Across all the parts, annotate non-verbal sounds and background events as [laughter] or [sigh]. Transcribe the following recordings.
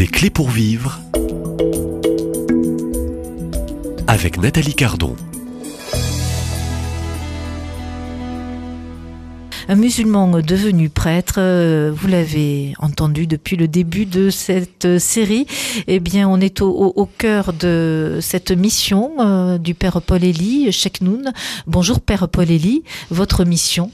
Des clés pour vivre avec Nathalie Cardon. Un musulman devenu prêtre, euh, vous l'avez entendu depuis le début de cette série. Eh bien, on est au, cœur de cette mission euh, du Père Paul Elie, Sheikh Noun. Bonjour Père Paul Elie, votre mission?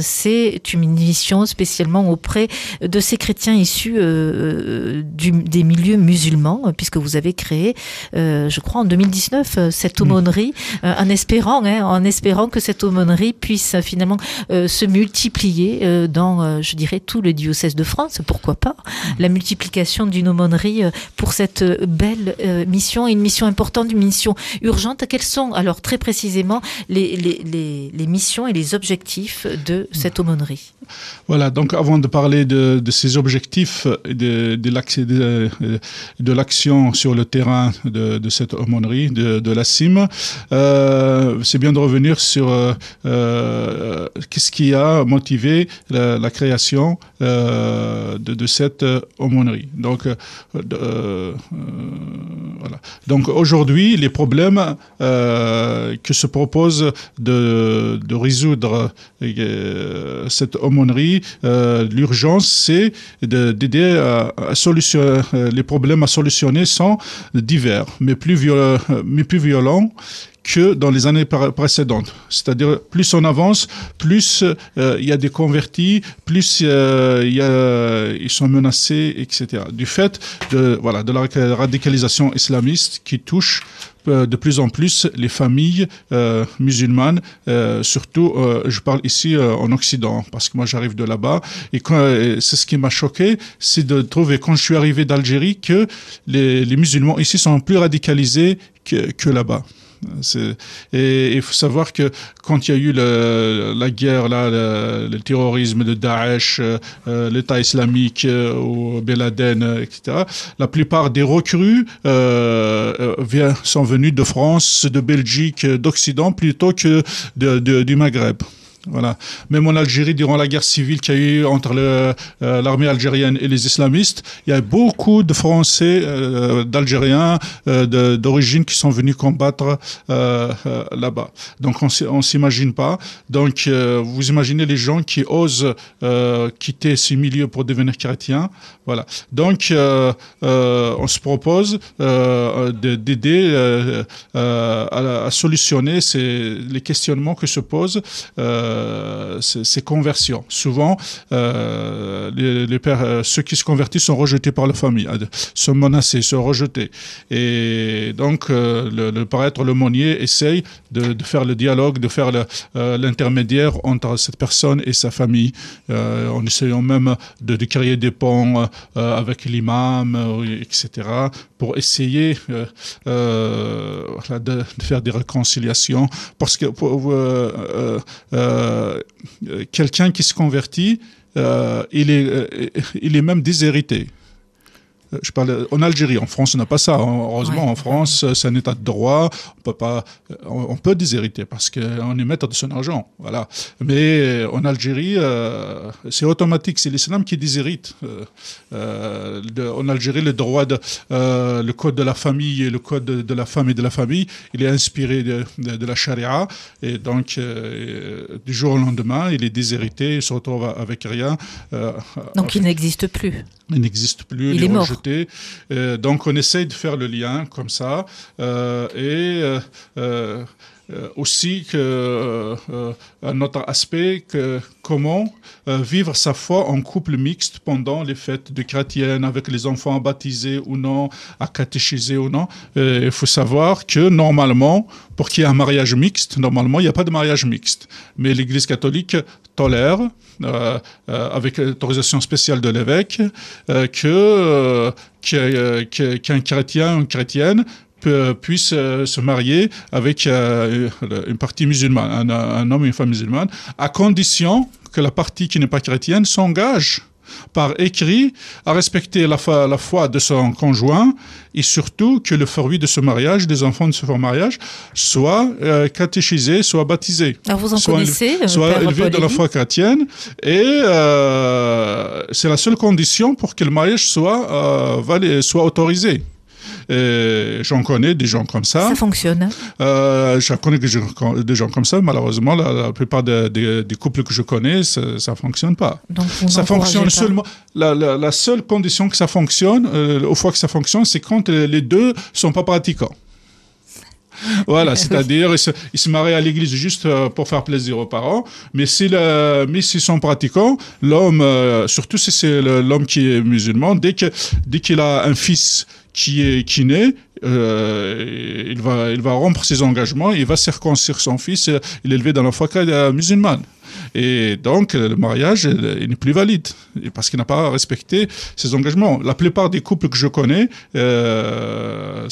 C'est une mission spécialement auprès de ces chrétiens issus euh, du- des milieux musulmans, euh, puisque vous avez créé, euh, je crois, en 2019, euh, cette aumônerie, euh, en espérant, hein, en espérant que cette aumônerie puisse euh, finalement euh, se multiplier euh, dans, euh, je dirais, tout le diocèse de France, pourquoi pas, la multiplication d'une aumônerie euh, pour cette euh, belle euh, mission, une mission importante, une mission urgente. Quelles sont alors très précisément les, les, les, les missions et les objectifs de cette aumônerie Voilà, donc avant de parler de, de ces objectifs de, de de, de l'action sur le terrain de, de cette aumônerie, de, de la CIM, euh, c'est bien de revenir sur euh, euh, qu'est-ce qui a motivé la, création de, de cette aumônerie. Donc, de- voilà. Donc aujourd'hui, les problèmes que se propose de, de résoudre cette aumônerie, euh, l'urgence, c'est de- d'aider à, solutionner les problèmes à solutionner sont divers, mais plus, viol- mais plus violents que dans les années précédentes. C'est-à-dire, plus on avance, plus euh, il y a des convertis, plus euh, ils sont menacés, etc. Du fait de, voilà, de la radicalisation islamiste qui touche euh, de plus en plus les familles musulmanes, surtout, je parle ici en Occident, parce que moi j'arrive de là-bas, et c'est ce qui m'a choqué, c'est de trouver quand je suis arrivé d'Algérie que les, musulmans ici sont plus radicalisés que là-bas. Et il faut savoir que quand il y a eu la guerre, là, le, terrorisme de Daesh, euh, euh, l'État islamique euh, ou Ben Laden, euh, etc., la plupart des recrues euh, sont venus de France, de Belgique, d'Occident plutôt que du Maghreb. Voilà. Même en Algérie, durant la guerre civile qu'il y a eu entre euh, l'armée algérienne et les islamistes, il y a beaucoup de Français, euh, d'Algériens euh, d'origine qui sont venus combattre là-bas. Donc on on s'imagine pas. Donc vous imaginez les gens qui osent quitter ces milieux pour devenir chrétiens. Voilà. Donc on se propose de- d'aider à, solutionner les questionnements que se posent ces, ces conversions. Souvent, euh, euh, ceux qui se convertissent sont rejetés par la famille, euh, sont menacés, sont rejetés. Et donc, euh, le, le prêtre, l'aumônier, essaye de, faire le dialogue, de faire le, euh, l'intermédiaire entre cette personne et sa famille, euh, en essayant même de, créer des ponts euh, avec l'imam, euh, etc., pour essayer euh, euh, de, faire des réconciliations. Parce que euh, euh, euh, euh, quelqu'un qui se convertit, euh, il, est, il est même déshérité. Euh, Je parle en Algérie, en France, on n'a pas ça. Heureusement, Ouais. en France, euh, c'est un état de droit. On peut pas, euh, on peut déshériter parce qu'on est maître de son argent, voilà. Mais euh, en Algérie, euh, c'est automatique. C'est l'islam qui déshérite. Euh, euh, de- en Algérie, le droit de, euh, le code de la famille et le code de, de la femme et de la famille, il est inspiré de, la charia. Et donc, euh, du jour au lendemain, il est déshérité, il se retrouve avec rien. Euh, Donc il n'existe plus. il n'existe plus, Il est mort. Euh, donc on essaye de faire le lien comme ça. Euh, et euh, aussi que, euh, euh, un autre aspect, que comment euh, vivre sa foi en couple mixte pendant les fêtes de chrétiennes, avec les enfants baptisés ou non, à catéchiser ou non. Euh, Il faut savoir que normalement, pour qu'il y ait un mariage mixte, normalement, il n'y a pas de mariage mixte. Mais l'Église catholique tolère, euh, euh, avec l'autorisation spéciale de l'évêque, euh, que, euh, euh, qu'un chrétien ou une chrétienne puisse euh, se marier avec euh, une partie musulmane, un, un homme et une femme musulmane, à condition que la partie qui n'est pas chrétienne s'engage par écrit à respecter la foi, la foi de son conjoint et surtout que le fruit de ce mariage, des enfants de ce mariage, soit euh, catéchisé, soit baptisé Alors vous en soit connaissez, élevé, euh, soit élevé Paul dans la foi chrétienne et, euh, c'est la seule condition pour que le mariage soit, soit autorisé. J'en connais des gens comme ça. Ça fonctionne. Euh, je connais des gens comme ça. Malheureusement, la, plupart des, couples que je connais, ça ne fonctionne pas. Donc ça fonctionne seulement. La, seule condition que ça fonctionne, euh, au fois que ça fonctionne, c'est quand les deux sont pas pratiquants. Voilà, [laughs] c'est-à-dire ils se, se marient à l'église juste euh, pour faire plaisir aux parents, mais si le, mais s'ils sont pratiquants, l'homme, euh, surtout si c'est l'homme qui est musulman, dès que dès qu'il a un fils qui est euh, il va il va rompre ses engagements, il va circoncire son fils, il est élevé dans la foi musulmane. Et donc, le mariage il n'est plus valide parce qu'il n'a pas respecté ses engagements. La plupart des couples que je connais, euh,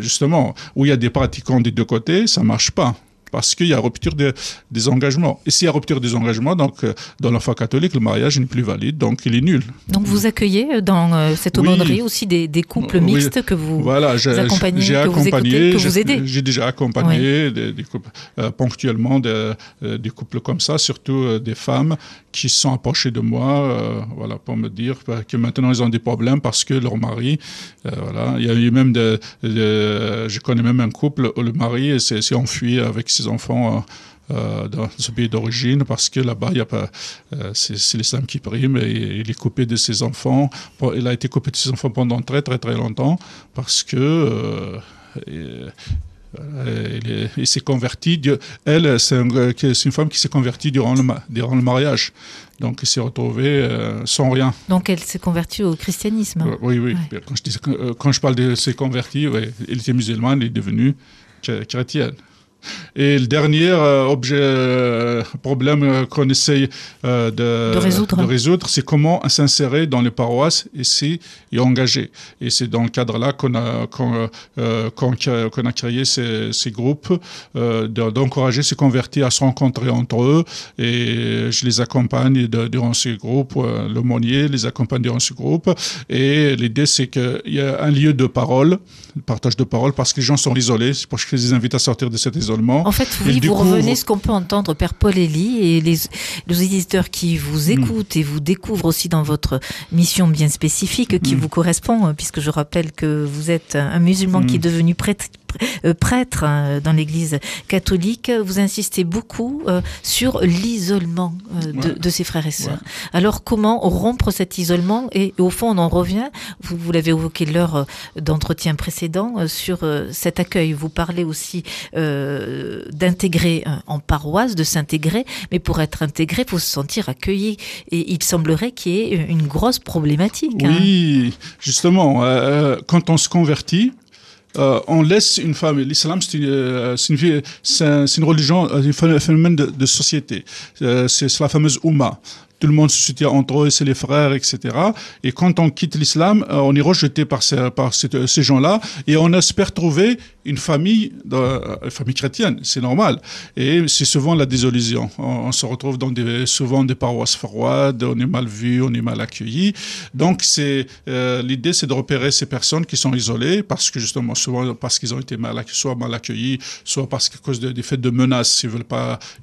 justement, où il y a des pratiquants des deux côtés, ça marche pas parce qu'il y a rupture des engagements. Et s'il y a rupture des engagements, donc euh, dans la foi catholique, le mariage n'est plus valide, donc il est nul. Donc vous accueillez euh, dans euh, cette aumônerie aussi des, couples mixtes que vous voilà, accompagnez, j'ai que vous écoutez, que vous aidez J'ai déjà accompagné des, couples, ponctuellement des, couples comme ça, surtout des femmes qui sont approchées de moi voilà, pour me dire que maintenant ils ont des problèmes parce que leur mari, voilà, il y a eu même de, je connais même un couple où le mari s'est enfui avec ses enfants euh, euh, dans ce pays d'origine parce que là-bas, il y a pas, euh, c'est l'islam qui prime et il est coupé de ses enfants. Il a été coupé de ses enfants pendant très très très longtemps parce que il s'est converti. Elle, c'est une femme qui s'est convertie durant le, durant le mariage. Donc, il s'est retrouvé sans rien. Donc, elle s'est convertie au christianisme. oui, oui. Quand, je quand, je parle de s'est convertie, ouais, elle était musulmane, elle est devenue chrétienne. Et le dernier euh, objet, euh, problème euh, qu'on essaye de, résoudre, c'est comment s'insérer dans les paroisses ici et engager. Et c'est dans le cadre-là qu'on a, qu'on, a créé ces, ces groupes, d'encourager ces convertis à se rencontrer entre eux. Et je les accompagne durant ces groupes, l'aumônier les accompagne durant ce groupe. Et l'idée, c'est qu'il y a un lieu de parole, partage de parole, parce que les gens sont isolés. C'est pour que je les invite à sortir de cet en fait, oui, vous revenez ce qu'on peut entendre, Père Paul Elie, et les, les éditeurs qui vous hmm. écoutent et vous découvrent aussi dans votre mission bien spécifique qui hmm. vous correspond, puisque je rappelle que vous êtes un musulman qui est hmm. devenu prêtre prêtre hein, dans l'Église catholique, vous insistez beaucoup euh, sur l'isolement euh, de, ses frères et sœurs. Alors comment rompre cet isolement Et au fond, on en revient, vous, vous l'avez évoqué lors d'entretien précédent, sur cet accueil. Vous parlez aussi d'intégrer en paroisse, de s'intégrer, mais pour être intégré, il faut se sentir accueilli. Et il semblerait qu'il y ait une grosse problématique. Hein. Oui, justement, quand on se convertit, euh, on laisse une femme. L'islam, c'est une, euh, une, religion, un phénomène de, de société. Euh, c'est la fameuse Ummah tout le monde se soutient entre eux, c'est les frères, etc. Et quand on quitte l'islam, euh, on est rejeté par ces, par ces, gens-là et on espère trouver une famille, euh, une famille chrétienne, c'est normal. Et c'est souvent la désillusion. On, se retrouve dans des, souvent des paroisses froides, on est mal vu, on est mal accueilli. Donc c'est euh, l'idée, c'est de repérer ces personnes qui sont isolées parce que justement souvent parce qu'ils ont été mal, soit mal accueillis, soit parce qu'à cause des faits de menaces, ils veulent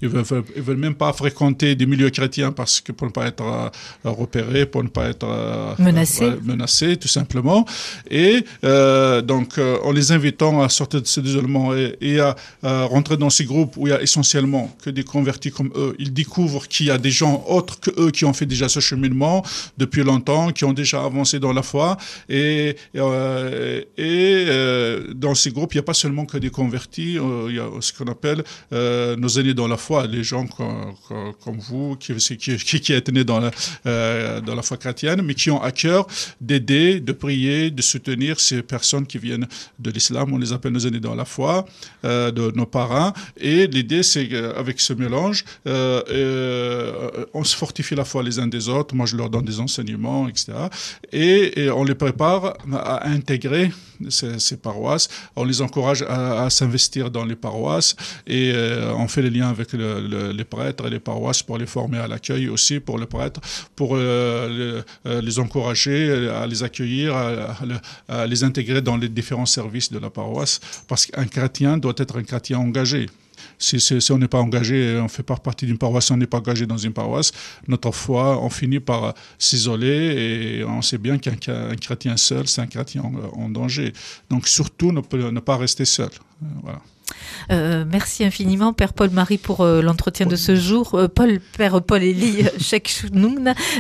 veulent, veulent même pas fréquenter des milieux chrétiens parce que pour ne pas être euh, repéré, pour ne pas être euh, menacé. menacé, tout simplement. Et euh, donc, en les invitant à sortir de cet isolement et, à, rentrer dans ces groupes où il y a essentiellement que des convertis comme eux, ils découvrent qu'il y a des gens autres que eux qui ont fait déjà ce cheminement depuis longtemps, qui ont déjà avancé dans la foi. Et, et dans ces groupes, il n'y a pas seulement que des convertis, il y a ce qu'on appelle nos aînés dans la foi, les gens comme, comme vous qui, qui, qui, qui êtes nés dans la, euh, dans la foi chrétienne, mais qui ont à cœur d'aider, de prier, de soutenir ces personnes qui viennent de l'islam. On les appelle nos aînés dans la foi, euh, de nos parents. Et l'idée, c'est qu'avec ce mélange, euh, on se fortifie la foi les uns des autres. Moi, je leur donne des enseignements, etc. Et, on les prépare à intégrer ces, paroisses. On les encourage à, s'investir dans les paroisses et on fait les liens avec les prêtres et les paroisses pour les former à l'accueil aussi pour le prêtre, pour euh, euh, les encourager à les accueillir, à, les intégrer dans les différents services de la paroisse, parce qu'un chrétien doit être un chrétien engagé. Si, si, on n'est pas engagé, on fait pas partie d'une paroisse, on n'est pas engagé dans une paroisse, notre foi, on finit par s'isoler et on sait bien qu'un chrétien seul, c'est un chrétien en, danger. Donc surtout ne, ne pas rester seul. Voilà. Euh, merci infiniment, Père Paul-Marie, pour euh, l'entretien de ce jour. Euh, Paul, Père Paul-Élie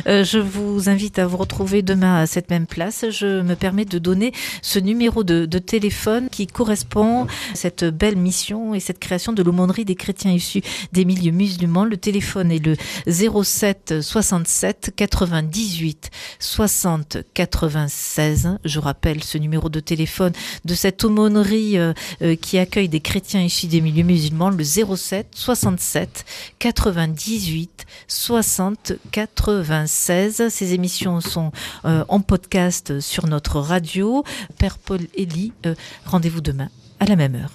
je vous invite à vous retrouver demain à cette même place. Je me permets de donner ce numéro de, de téléphone qui correspond à cette belle mission et cette création de l'aumônerie des chrétiens issus des milieux musulmans. Le téléphone est le 07 67 98 60 96. Je rappelle ce numéro de téléphone de cette aumônerie qui accueille des chrétiens chrétiens issus des milieux musulmans, le 07 67 98 60 96. Ces émissions sont euh, en podcast sur notre radio. Père Paul Elie, euh, rendez-vous demain à la même heure.